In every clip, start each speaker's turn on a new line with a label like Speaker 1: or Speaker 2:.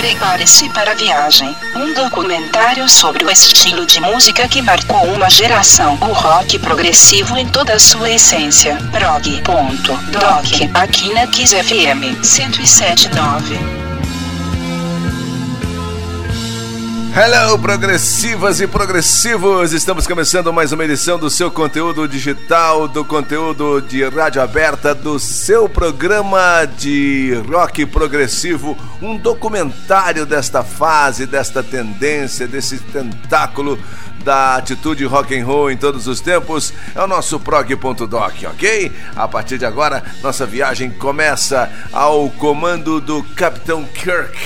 Speaker 1: Prepare-se para a viagem. Um documentário sobre o estilo de música que marcou uma geração. O rock progressivo em toda a sua essência. Prog.doc. Aqui na Kiss FM 1079.
Speaker 2: Hello, progressivas e progressivos! Estamos começando mais uma edição do seu conteúdo digital, do conteúdo de rádio aberta, do seu programa de rock progressivo, um documentário desta fase, desta tendência, desse tentáculo da atitude rock and roll em todos os tempos. É o nosso prog.doc, ok? A partir de agora, nossa viagem começa ao comando do Capitão Kirk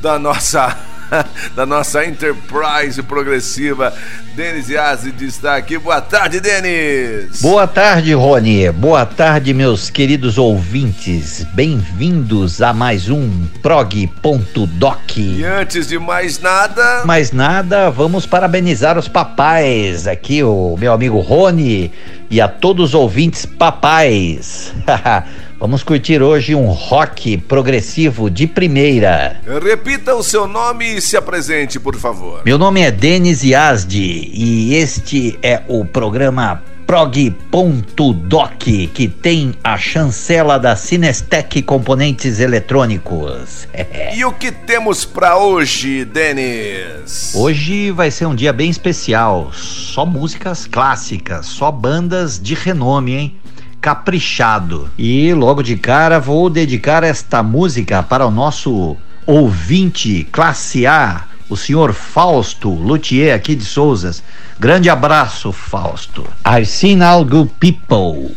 Speaker 2: da nossa da nossa Enterprise progressiva. Denis Yazid está aqui. Boa tarde, Denis.
Speaker 3: Boa tarde, Rony. Boa tarde, meus queridos ouvintes. Bem-vindos a mais um prog.doc.
Speaker 2: E antes de mais nada.
Speaker 3: Mais nada, vamos parabenizar os papais. Aqui, o meu amigo Rony e a todos os ouvintes papais. Vamos curtir hoje um rock progressivo de primeira.
Speaker 2: Repita o seu nome e se apresente, por favor.
Speaker 3: Meu nome é Denis Yazdi e este é o programa prog.doc, que tem a chancela da Cinestec Componentes Eletrônicos.
Speaker 2: e o que temos para hoje, Denis?
Speaker 3: Hoje vai ser um dia bem especial. Só músicas clássicas, só bandas de renome, hein? Caprichado. E logo de cara vou dedicar esta música para o nosso ouvinte classe A, o senhor Fausto Luthier aqui de Souzas. Grande abraço, Fausto. I've seen all good people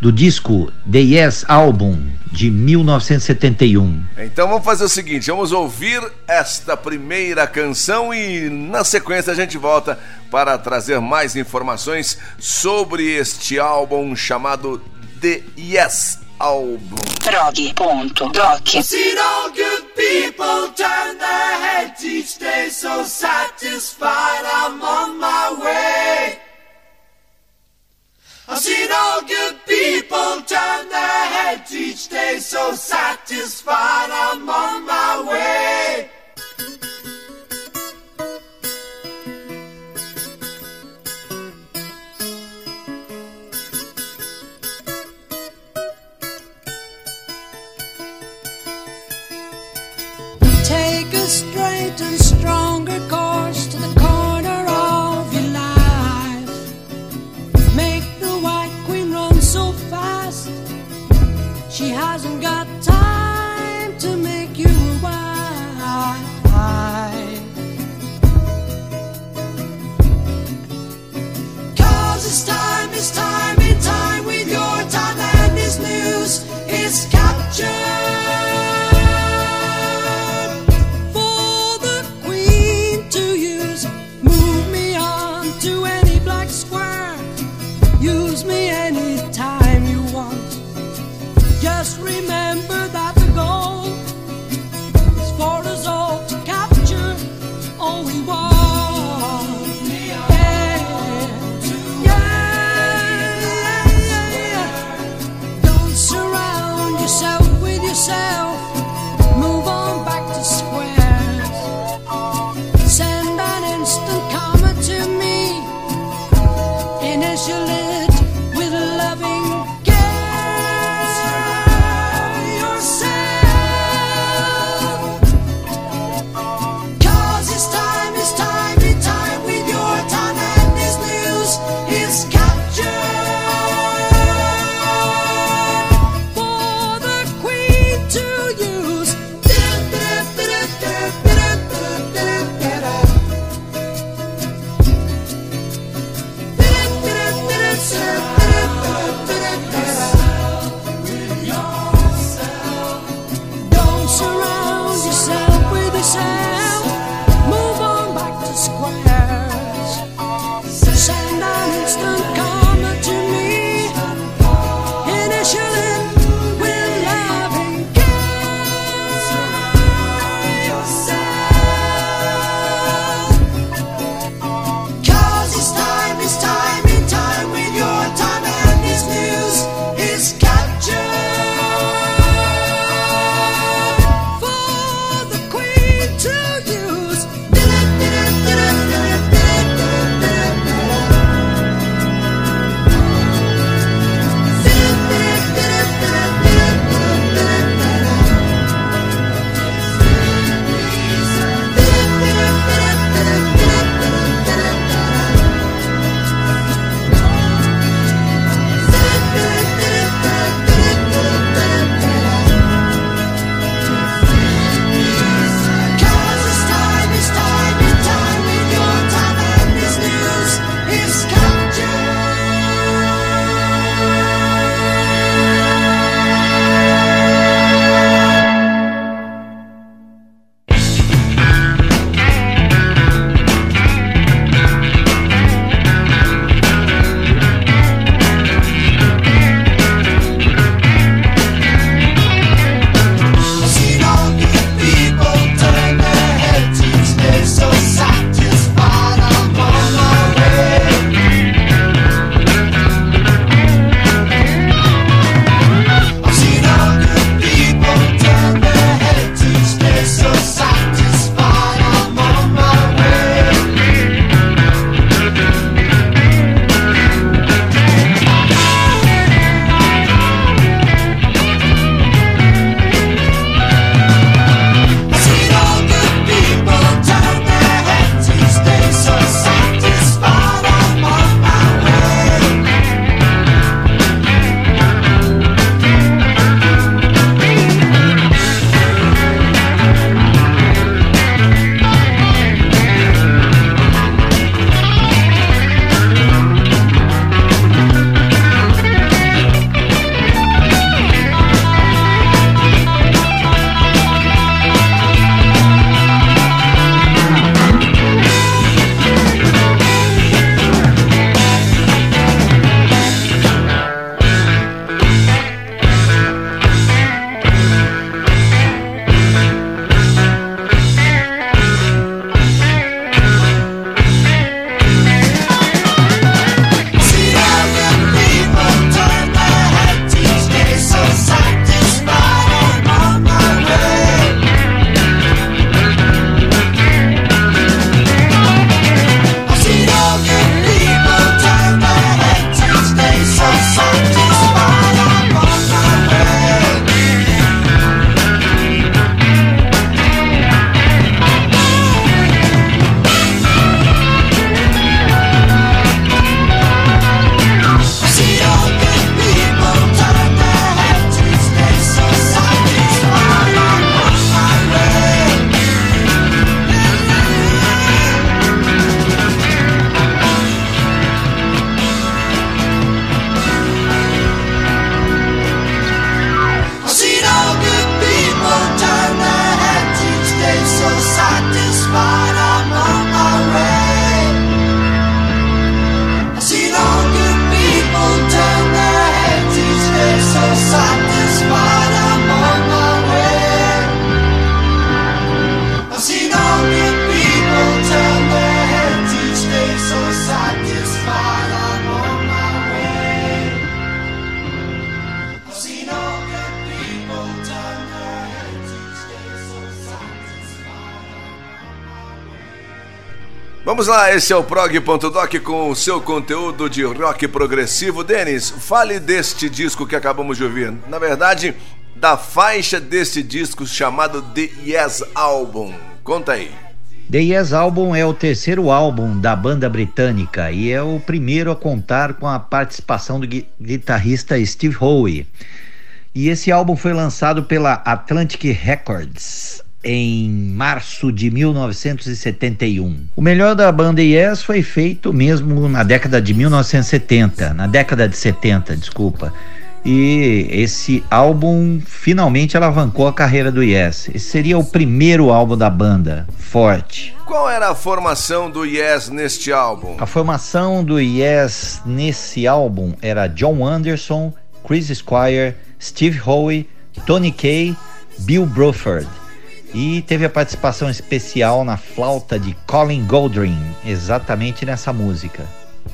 Speaker 3: do disco The Yes Album de 1971.
Speaker 2: Então vamos fazer o seguinte, vamos ouvir esta primeira canção e na sequência a gente volta para trazer mais informações sobre este álbum chamado The Yes Album.
Speaker 1: Prog.doc
Speaker 4: Seen all good people turn their heads each day so satisfied I'm on my way I've seen all good people turn their heads each day so satisfied I'm on my way.
Speaker 5: Take a straight and stronger course hasn't got time to make you a wife. Cause it's time, it's time, in time with your time and this news is captured. For the queen to use, move me on to any black square. Use me any just remember that
Speaker 2: Vamos lá, esse é o prog.doc com o seu conteúdo de rock progressivo. Denis, fale deste disco que acabamos de ouvir. Na verdade, da faixa deste disco chamado The Yes Album. Conta aí.
Speaker 3: The Yes Album é o terceiro álbum da banda britânica e é o primeiro a contar com a participação do gui guitarrista Steve Howe. E esse álbum foi lançado pela Atlantic Records em março de 1971. O melhor da banda Yes foi feito mesmo na década de 1970, na década de 70, desculpa. E esse álbum finalmente alavancou a carreira do Yes. Esse seria o primeiro álbum da banda, forte.
Speaker 2: Qual era a formação do Yes neste álbum?
Speaker 3: A formação do Yes nesse álbum era John Anderson, Chris Squire, Steve Howe, Tony Kaye, Bill Bruford e teve a participação especial na flauta de Colin Goldring, exatamente nessa música.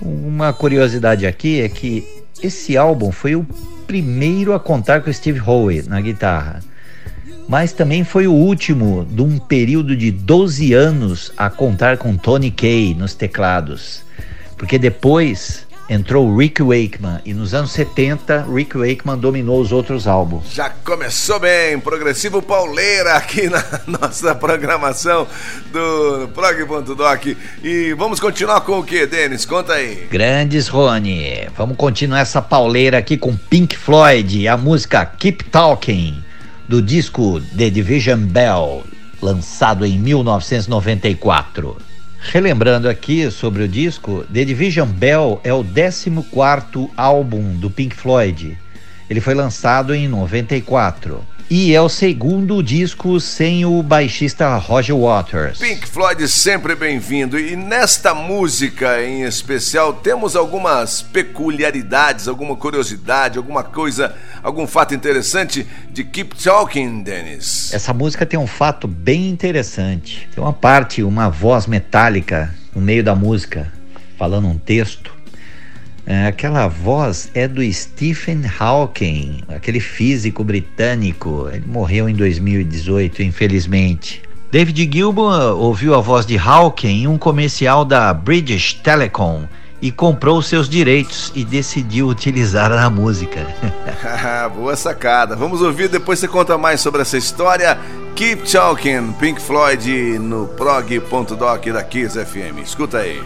Speaker 3: Uma curiosidade aqui é que esse álbum foi o primeiro a contar com Steve Howe na guitarra, mas também foi o último de um período de 12 anos a contar com Tony Kaye nos teclados, porque depois entrou Rick Wakeman e nos anos 70 Rick Wakeman dominou os outros álbuns.
Speaker 2: Já começou bem, progressivo pauleira aqui na nossa programação do prog.doc. E vamos continuar com o que, Denis? Conta aí.
Speaker 3: Grandes Rony, vamos continuar essa pauleira aqui com Pink Floyd, a música Keep Talking do disco The Division Bell, lançado em 1994. Relembrando aqui sobre o disco, The Division Bell é o 14º álbum do Pink Floyd. Ele foi lançado em 94 e é o segundo disco sem o baixista Roger Waters.
Speaker 2: Pink Floyd sempre bem-vindo. E nesta música em especial, temos algumas peculiaridades, alguma curiosidade, alguma coisa, algum fato interessante de Keep Talking, Dennis.
Speaker 3: Essa música tem um fato bem interessante. Tem uma parte, uma voz metálica no meio da música, falando um texto. É, aquela voz é do Stephen Hawking, aquele físico britânico. Ele morreu em 2018, infelizmente. David Gilmour ouviu a voz de Hawking em um comercial da British Telecom e comprou seus direitos e decidiu utilizar na música.
Speaker 2: Boa sacada. Vamos ouvir, depois você conta mais sobre essa história. Keep Talking, Pink Floyd no prog.doc da Kiss FM. Escuta aí.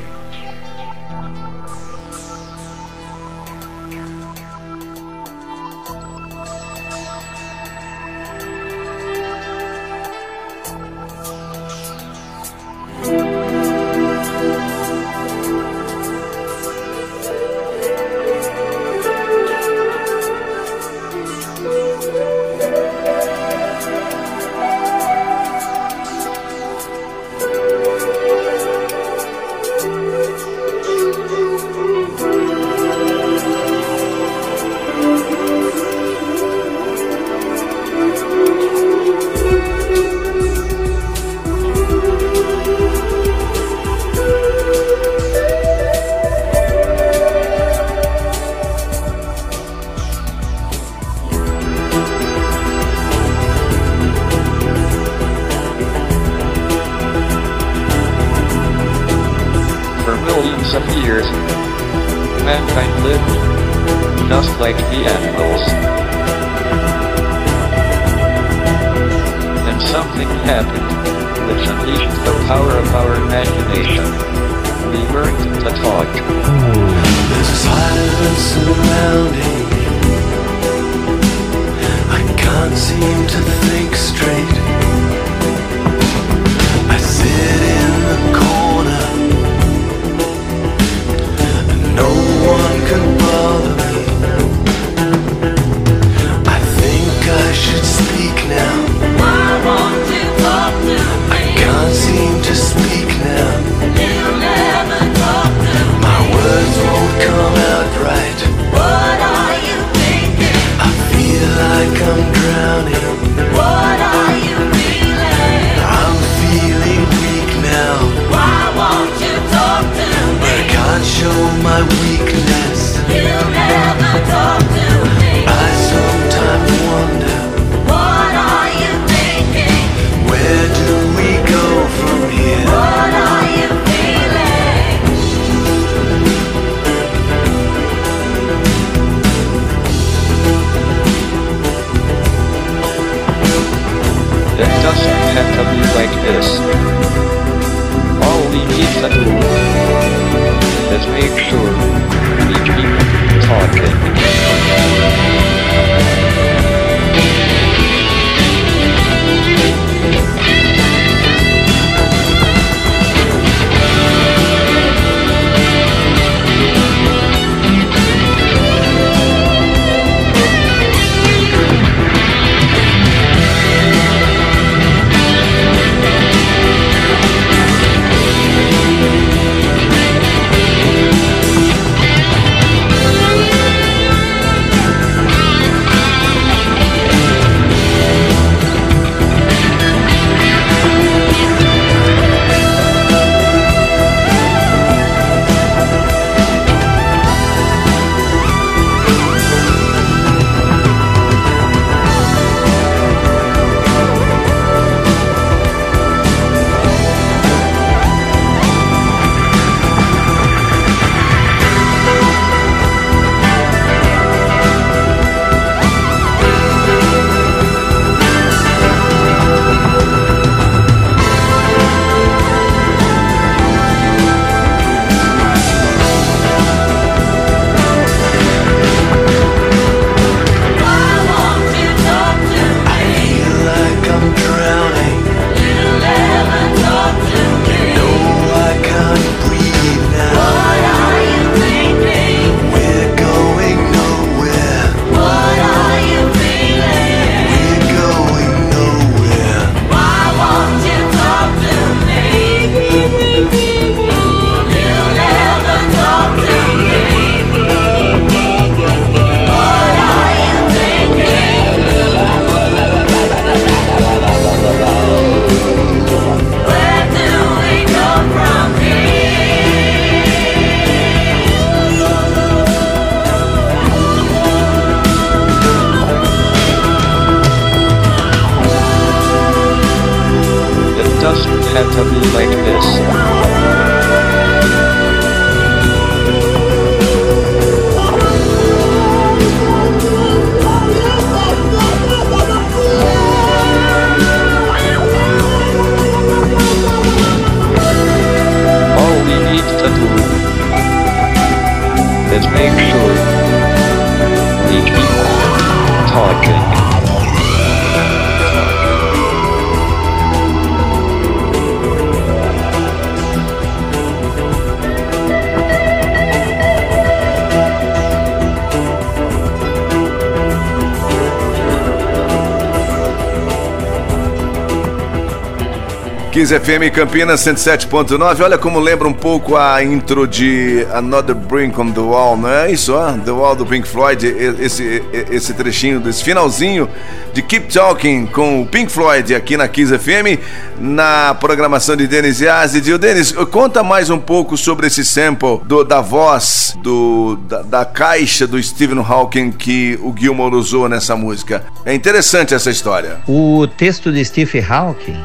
Speaker 2: Kiss FM Campinas 107.9. Olha como lembra um pouco a intro de Another Brink on the Wall, não é isso? ó? The Wall do Pink Floyd, esse, esse trechinho, desse finalzinho de Keep Talking com o Pink Floyd aqui na Kiss FM, na programação de Denis Yazid. E o Denis, conta mais um pouco sobre esse sample do- da voz do, da, da caixa do Stephen Hawking que o Gilmour usou nessa música. É interessante essa história.
Speaker 3: O texto de Stephen Hawking,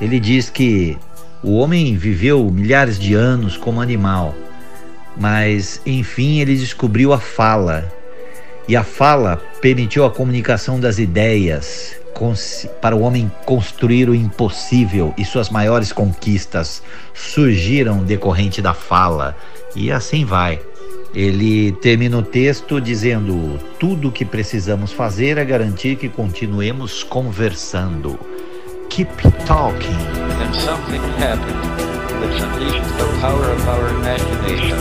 Speaker 3: ele diz que o homem viveu milhares de anos como animal, mas enfim ele descobriu a fala. E a fala permitiu a comunicação das ideias para o homem construir o impossível e suas maiores conquistas surgiram decorrente da fala. E assim vai. Ele termina o texto dizendo: Tudo o que precisamos fazer é garantir que continuemos conversando. Keep talking.
Speaker 6: and something happened which unleashed the power of our imagination.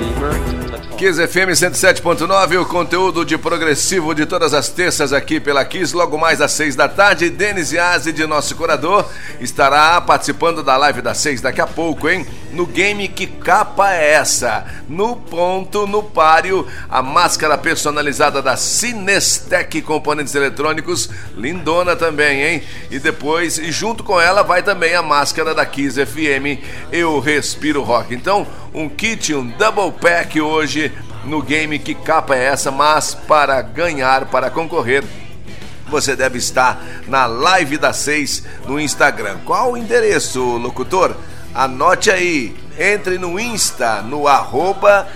Speaker 6: We talk.
Speaker 2: Kiss FM 107.9, o conteúdo de progressivo de todas as terças aqui pela Kiss, logo mais às seis da tarde. Denis Yazid, de nosso curador, estará participando da live das seis daqui a pouco, hein? No game Que Capa é Essa? No ponto, no páreo, a máscara personalizada da Cinestec Componentes Eletrônicos, lindona também, hein? E depois, e junto com ela, vai também a máscara da Kiss FM, Eu Respiro Rock. Então, um kit, um double pack hoje no game Que Capa é Essa? Mas para ganhar, para concorrer, você deve estar na live das seis no Instagram. Qual o endereço, locutor? Anote aí. Entre no Insta, no arroba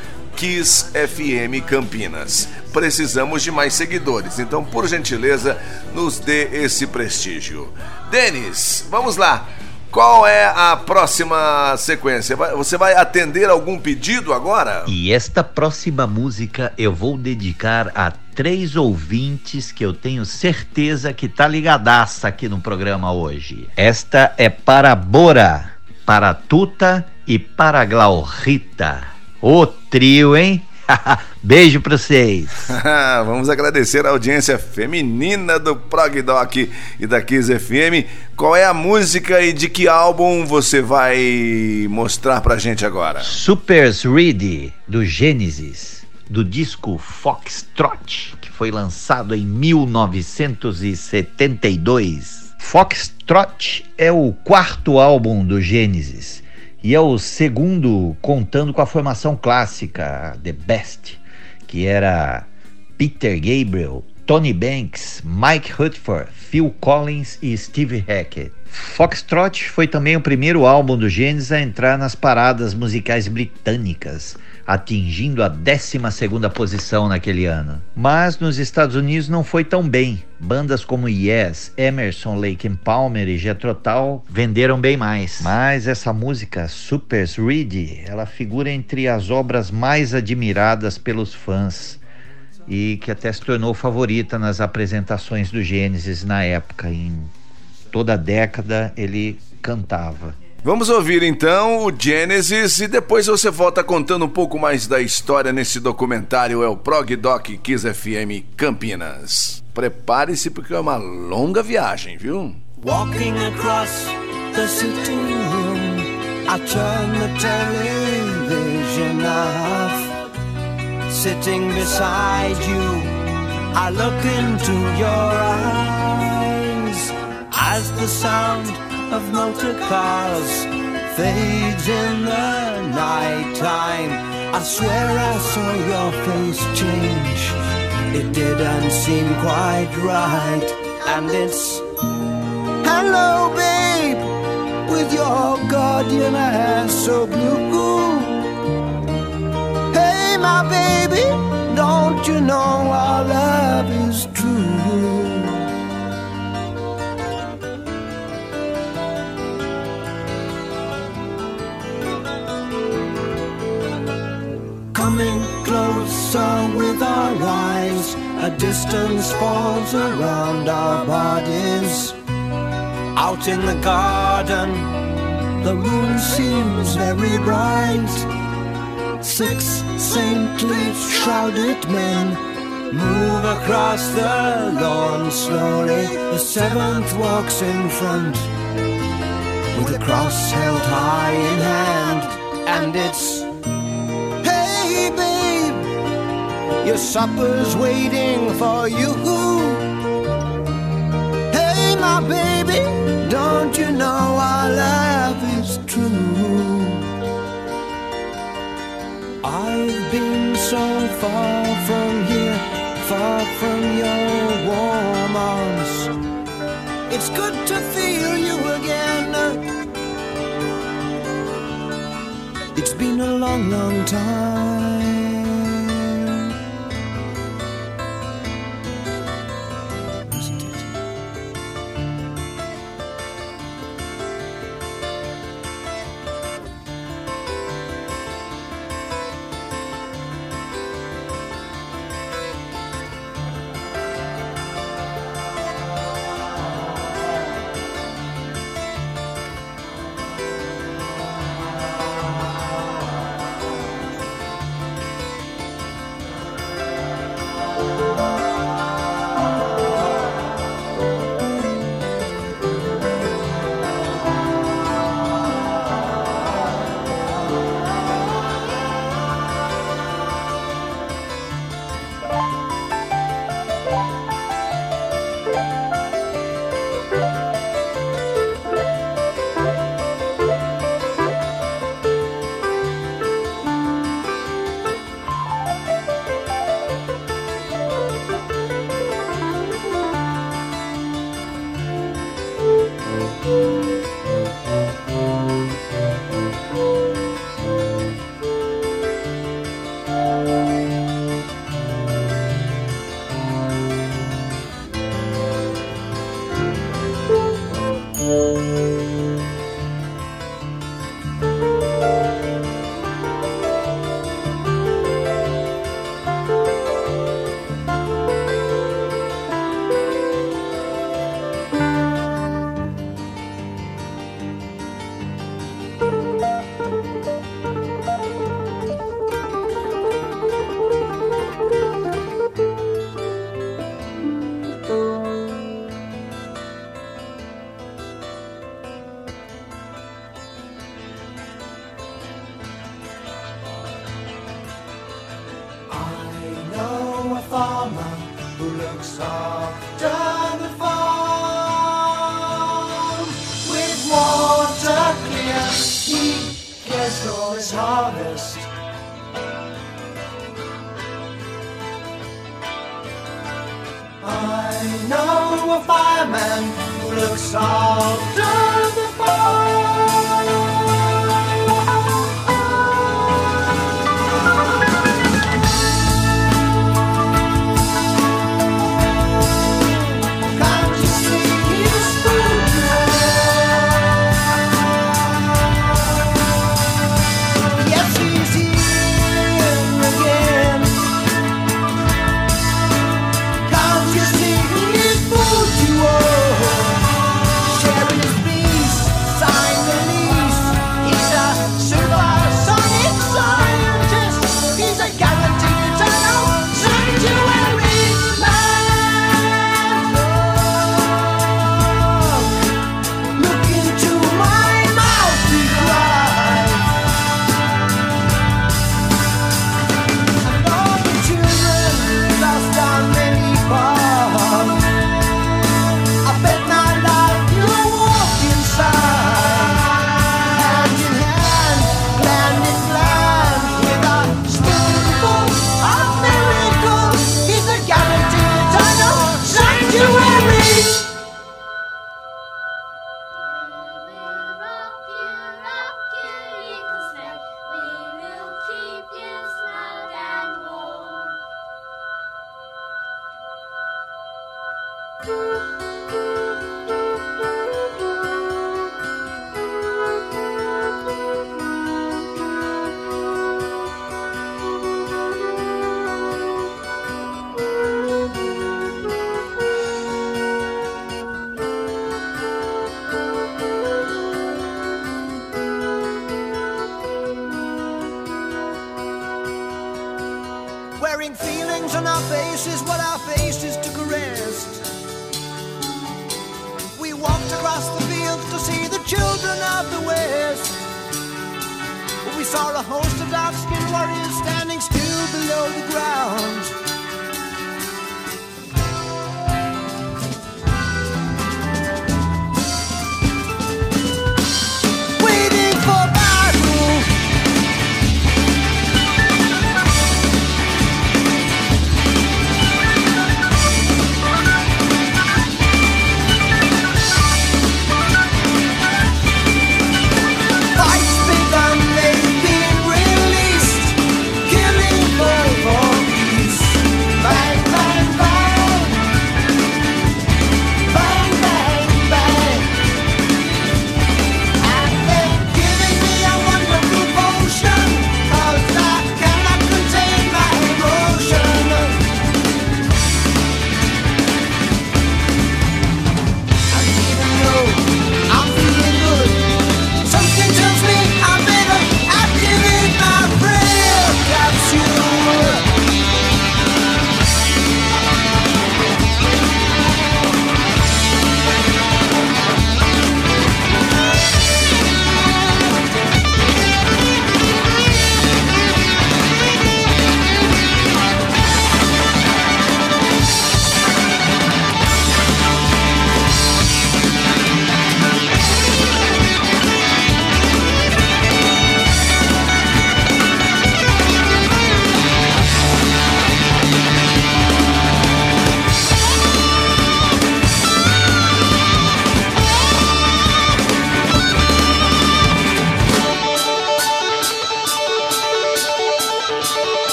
Speaker 2: Campinas. precisamos de mais seguidores. Então, por gentileza, nos dê esse prestígio. Denis, vamos lá. Qual é a próxima sequência? Você vai atender algum pedido agora?
Speaker 3: E esta próxima música eu vou dedicar a três ouvintes que eu tenho certeza que tá ligadaça aqui no programa hoje. Esta é para Bora, para Tuta e para Glaurita. O trio, hein? Beijo pra vocês.
Speaker 2: Vamos agradecer a audiência feminina do Prog Doc e da Kiss FM. Qual é a música e de que álbum você vai mostrar pra gente agora?
Speaker 3: Supers Ready, do Gênesis, do disco Foxtrot, que foi lançado em 1972. Foxtrot é o quarto álbum do Gênesis e é o segundo contando com a formação clássica, The Best, que era Peter Gabriel, Tony Banks, Mike Rutherford, Phil Collins e Steve Hackett. Foxtrot foi também o primeiro álbum do Genesis a entrar nas paradas musicais britânicas, atingindo a 12ª posição naquele ano. Mas nos Estados Unidos não foi tão bem. Bandas como Yes, Emerson, Lake and Palmer e Jethro Tull venderam bem mais. Mas essa música, Supers Ready, ela figura entre as obras mais admiradas pelos fãs e que até se tornou favorita nas apresentações do Gênesis na época. Em toda a década ele cantava.
Speaker 2: Vamos ouvir então o Genesis e depois você volta contando um pouco mais da história nesse documentário É o Prog Doc Kiss FM Campinas. Prepare-se porque é uma longa viagem, viu?
Speaker 4: Walking across the sitting room, I turn the television off. Sitting beside you, I look into your eyes as the sound of motor cars fades in the night time. I swear I saw your face change. It didn't seem quite right, and it's Hello, babe, with your guardian hair so blue. Hey, my baby, don't you know our love is true? With our eyes, a distance falls around our bodies. Out in the garden, the moon seems very bright. Six saintly shrouded men move across the lawn slowly. The seventh walks in front with a cross held high in hand, and it's Hey, babe, your supper's waiting for you. Hey, my baby, don't you know our love is true? I've been so far from here, far from your warm arms. It's good to feel you again. It's been a long, long time.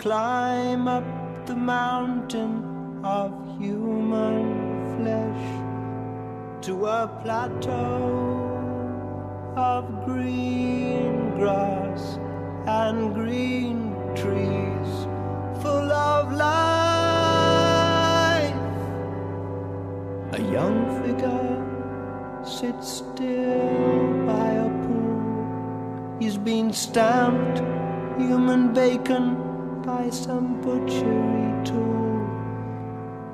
Speaker 7: Climb up the mountain of human flesh to a plateau of green grass and green trees full of life. A young figure sits still by a pool. He's been stamped human bacon by some butchery tool.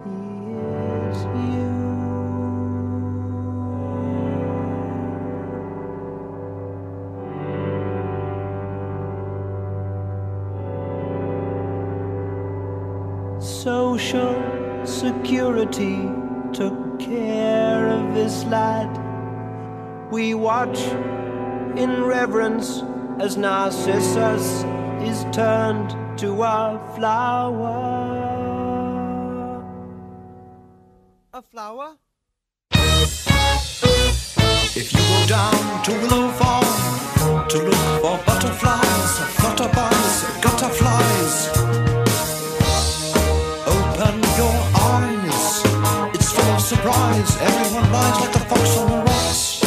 Speaker 7: He is you. Social security took care of this lad. We watch in reverence as Narcissus is turned to a flower. A flower?
Speaker 4: If you go down to Willow Farm to look for butterflies, flutterbys, gutterflies, open your eyes. It's full of surprise. Everyone lies like the fox on the rocks.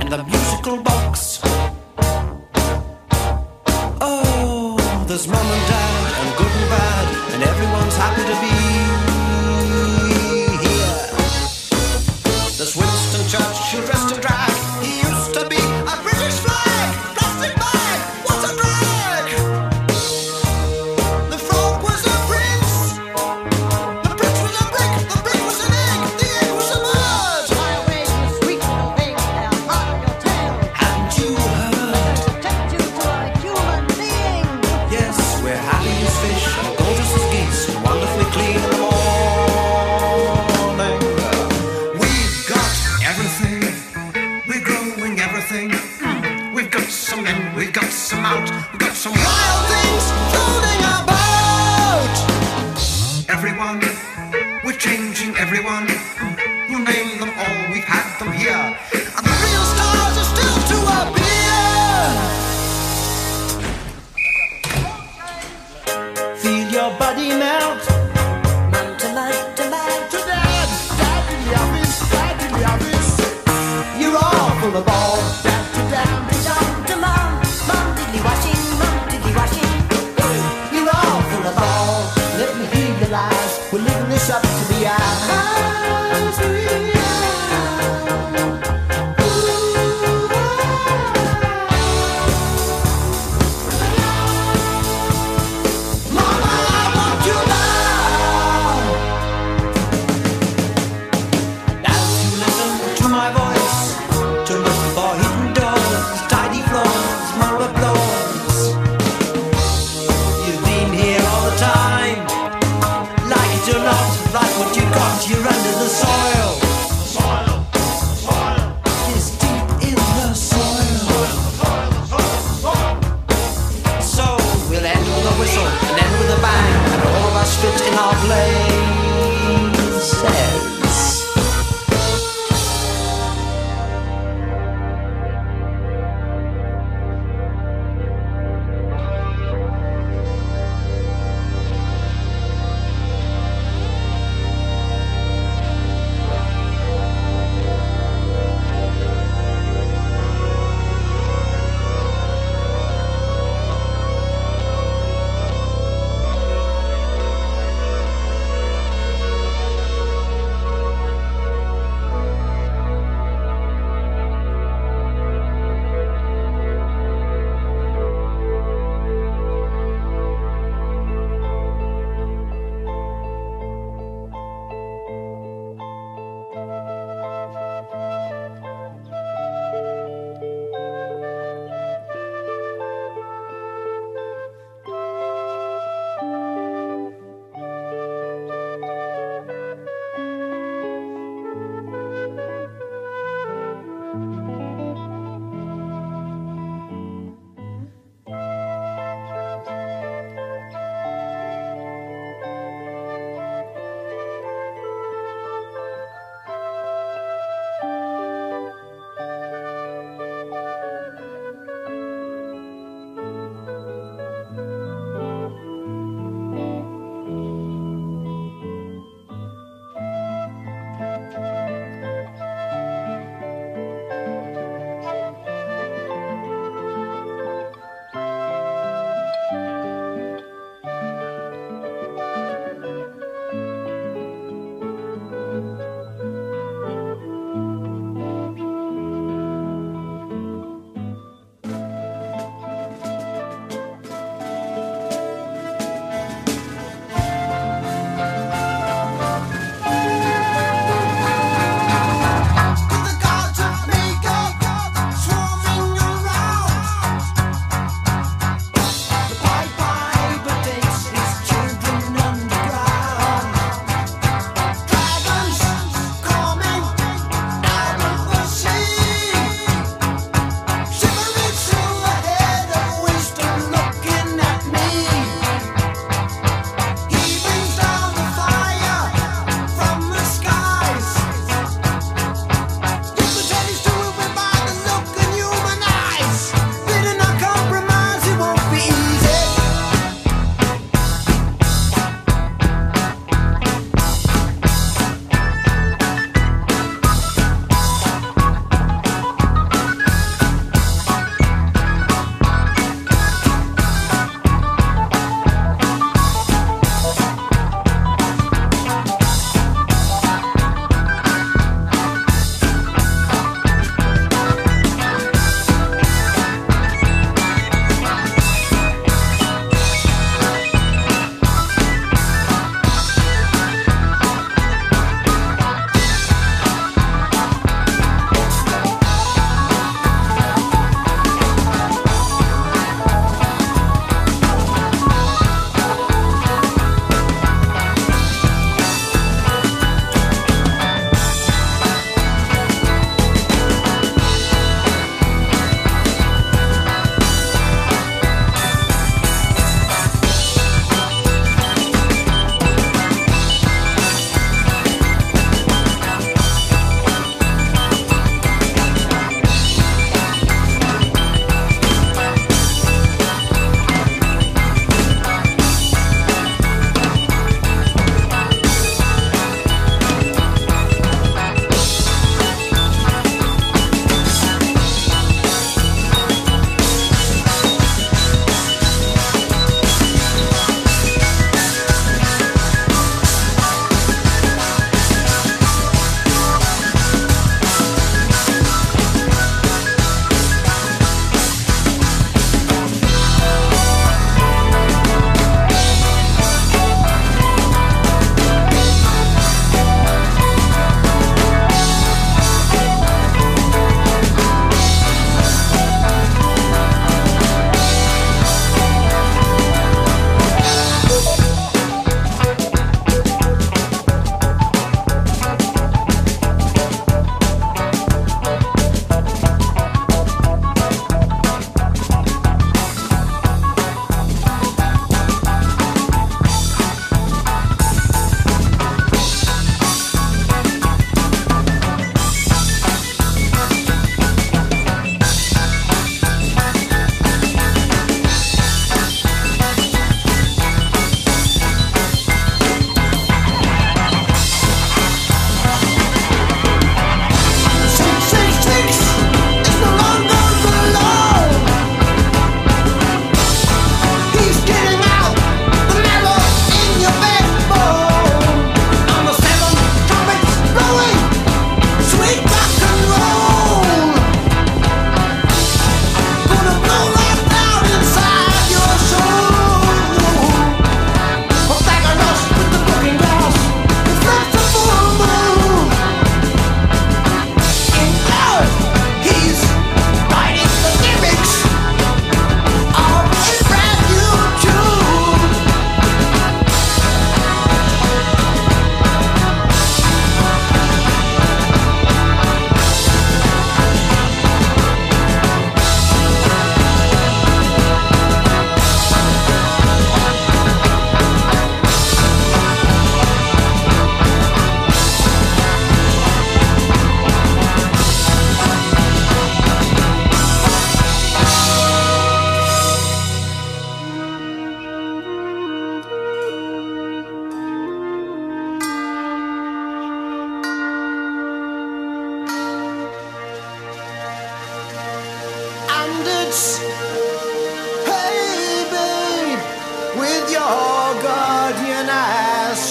Speaker 4: And the musical box. There's mom and dad and good and bad, and everyone's happy to be here. There's Winston Churchill dressed in drag.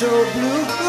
Speaker 4: So blue.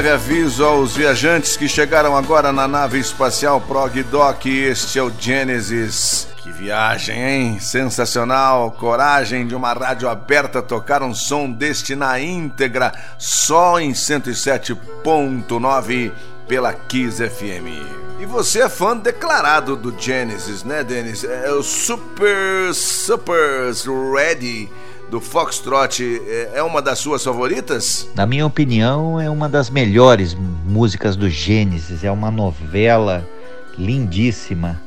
Speaker 2: Breve aviso aos viajantes que chegaram agora na nave espacial Prog Doc. Este é o Genesis. Que viagem, hein? Sensacional. Coragem de uma rádio aberta tocar um som deste na íntegra, só em 107.9 pela Kiss FM. E você é fã declarado do Genesis, né, Denis? É o Super Super Ready do Foxtrot. É- É uma das suas favoritas?
Speaker 3: Na minha opinião, é uma das melhores músicas do Gênesis. É uma novela lindíssima.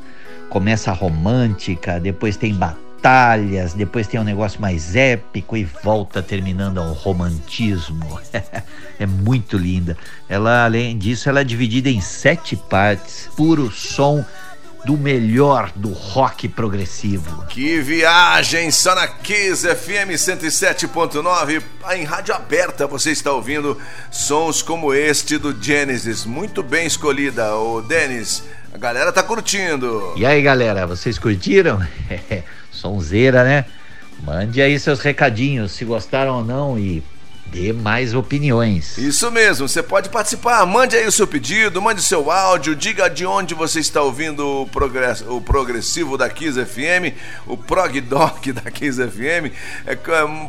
Speaker 3: Começa romântica, depois tem batalhas, depois tem um negócio mais épico e volta terminando ao romantismo. é muito linda. Ela, além disso, ela é dividida em sete partes, puro som do melhor do rock progressivo.
Speaker 2: Que viagem! Só na Kiss FM 107.9, em rádio aberta você está ouvindo sons como este do Genesis. Muito bem escolhida, o Denis. A galera tá curtindo.
Speaker 3: E aí, galera, vocês curtiram? Sonzeira, né? Mande aí seus recadinhos, se gostaram ou não e dê mais opiniões.
Speaker 2: Isso mesmo, você pode participar. Mande aí o seu pedido, mande seu áudio, diga de onde você está ouvindo o, o progressivo da Kiss FM, o Prog Doc da Kiss FM. É,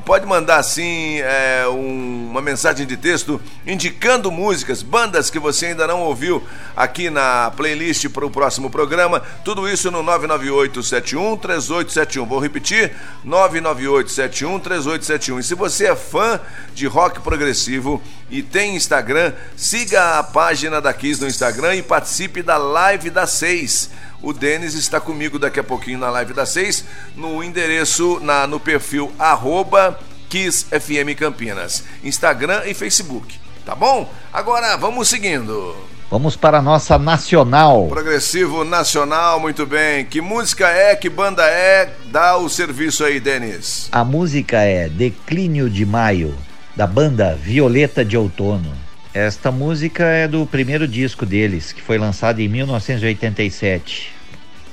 Speaker 2: pode mandar assim é, um- uma mensagem de texto indicando músicas, bandas que você ainda não ouviu aqui na playlist para o próximo programa. Tudo isso no 998-71-3871. Vou repetir: 998-71-3871. E se você é fã de rock progressivo e tem Instagram, siga a página da Kiss no Instagram e participe da live das 6. O Denis está comigo daqui a pouquinho na live das 6, no endereço, na, no perfil arroba Kiss FM Campinas, Instagram e Facebook. Tá bom? Agora vamos seguindo.
Speaker 3: Vamos para a nossa nacional.
Speaker 2: Progressivo Nacional, muito bem. Que música é? Que banda é? Dá o serviço aí, Denis.
Speaker 3: A música é Declínio de Maio, da banda Violeta de Outono. Esta música é do primeiro disco deles, que foi lançado em 1987.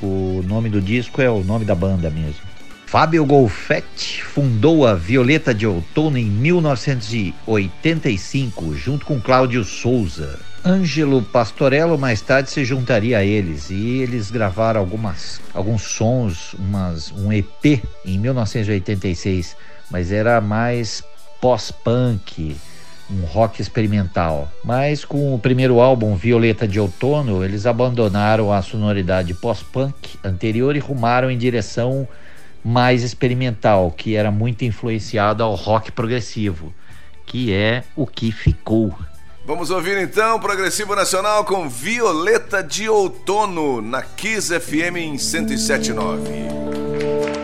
Speaker 3: O nome do disco é o nome da banda mesmo. Fábio Golfetti fundou a Violeta de Outono em 1985, junto com Cláudio Souza. Ângelo Pastorello mais tarde se juntaria a eles e eles gravaram algumas, alguns sons, umas, um EP em 1986, mas era mais pós-punk, um rock experimental. Mas com o primeiro álbum Violeta de Outono, eles abandonaram a sonoridade pós-punk anterior e rumaram em direção mais experimental, que era muito influenciado ao rock progressivo, que é o que ficou.
Speaker 2: Vamos ouvir então Progressivo Nacional com Violeta de Outono na Kiss FM em 1079.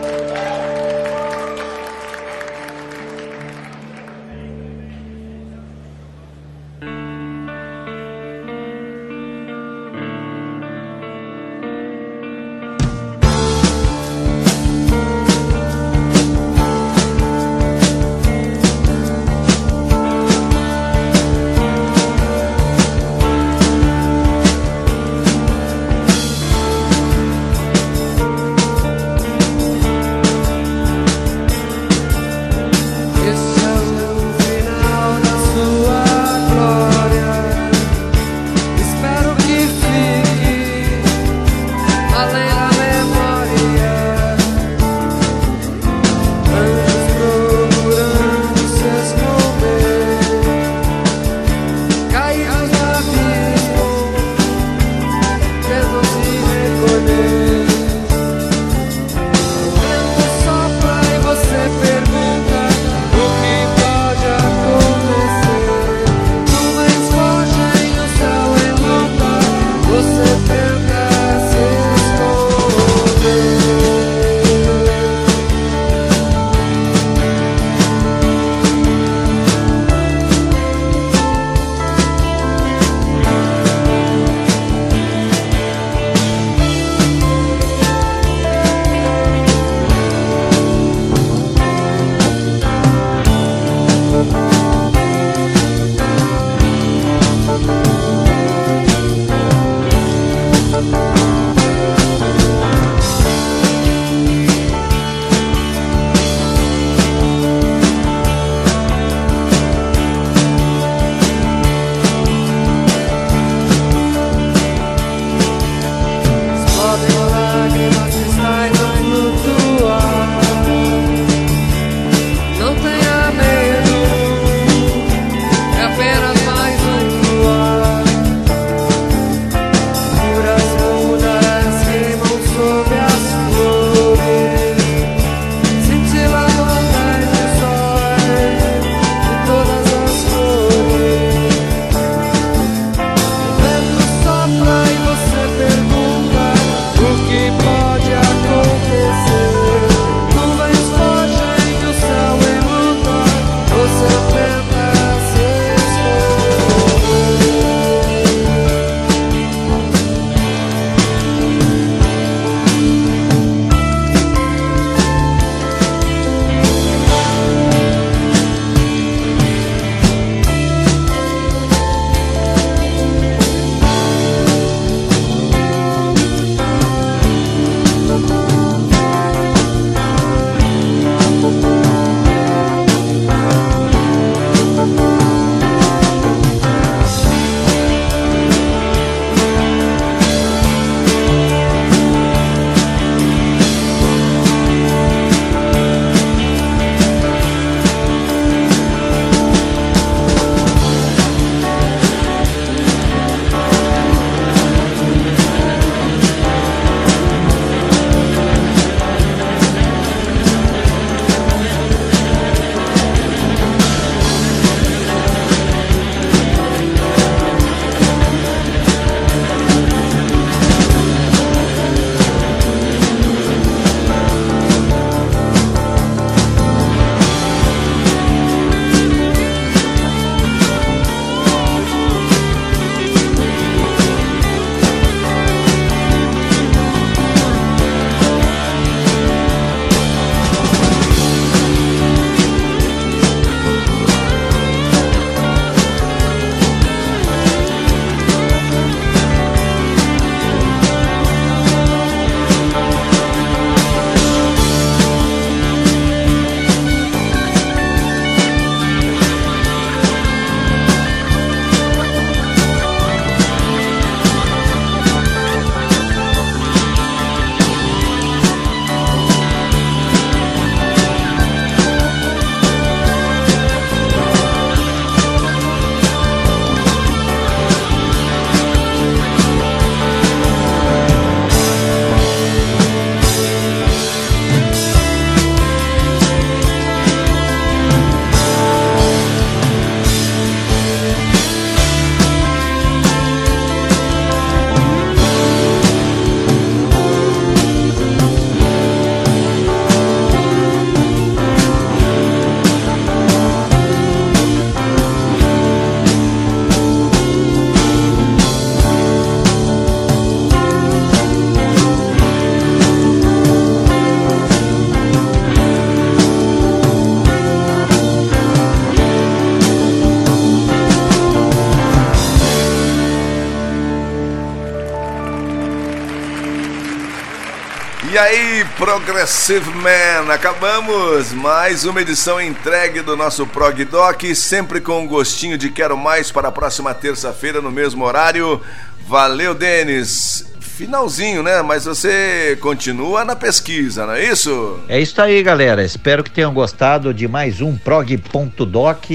Speaker 2: Progressive Man, acabamos mais uma edição entregue do nosso Prog Doc, sempre com um gostinho de quero mais para a próxima terça-feira no mesmo horário. Valeu, Denis. Finalzinho, né? Mas você continua na pesquisa, não é isso?
Speaker 3: É isso aí, galera. Espero que tenham gostado de mais um prog.doc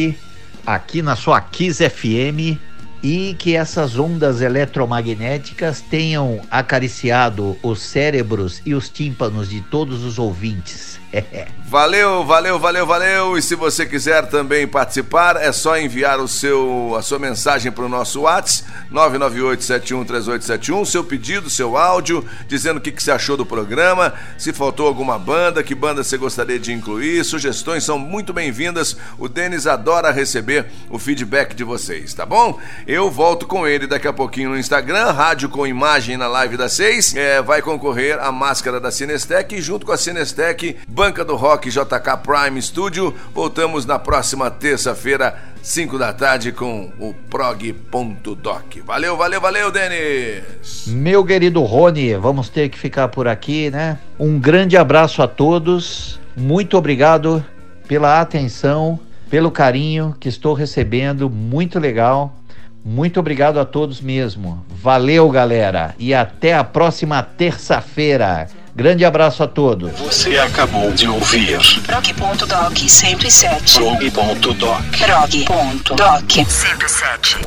Speaker 3: aqui na sua Kiss FM e que essas ondas eletromagnéticas tenham acariciado os cérebros e os tímpanos de todos os ouvintes.
Speaker 2: Valeu, valeu, valeu, valeu. E se você quiser também participar, é só enviar o seu, a sua mensagem para o nosso WhatsApp 998-713871, seu pedido, seu áudio, dizendo o que, que você achou do programa, se faltou alguma banda, que banda você gostaria de incluir. Sugestões são muito bem-vindas. O Denis adora receber o feedback de vocês, tá bom? Eu volto com ele daqui a pouquinho no Instagram, rádio com imagem na live das seis. É, vai concorrer a máscara da Cinestec e junto com a Cinestec, Banca do Rock JK Prime Studio. Voltamos na próxima terça-feira, 5 da tarde, com o prog.doc. Valeu, valeu, valeu, Denis!
Speaker 3: Meu querido Rony, vamos ter que ficar por aqui, né? Um grande abraço a todos. Muito obrigado pela atenção, pelo carinho que estou recebendo. Muito legal. Muito obrigado a todos mesmo. Valeu, galera. E até a próxima terça-feira. Grande abraço a todos.
Speaker 8: Você acabou de ouvir
Speaker 1: Prog.doc 107.
Speaker 8: Prog.doc.
Speaker 1: Prog.doc 107.9.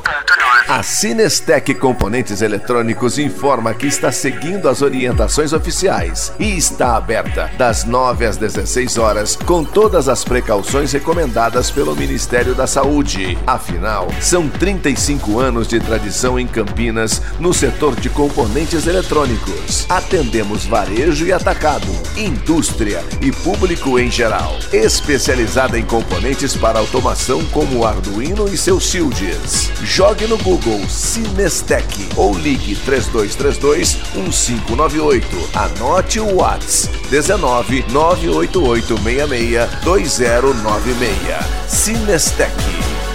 Speaker 2: A Cinestec Componentes Eletrônicos informa que está seguindo as orientações oficiais e está aberta das 9 às 16 horas com todas as precauções recomendadas pelo Ministério da Saúde. Afinal, são 35 anos de tradição em Campinas no setor de componentes eletrônicos. Atendemos varejo e atacado, indústria e público em geral. Especializada em componentes para automação como Arduino e seus shields. Jogue no Google Cinestec ou ligue 3232 1598. Anote o Whats 19 988 66 2096. Cinestec.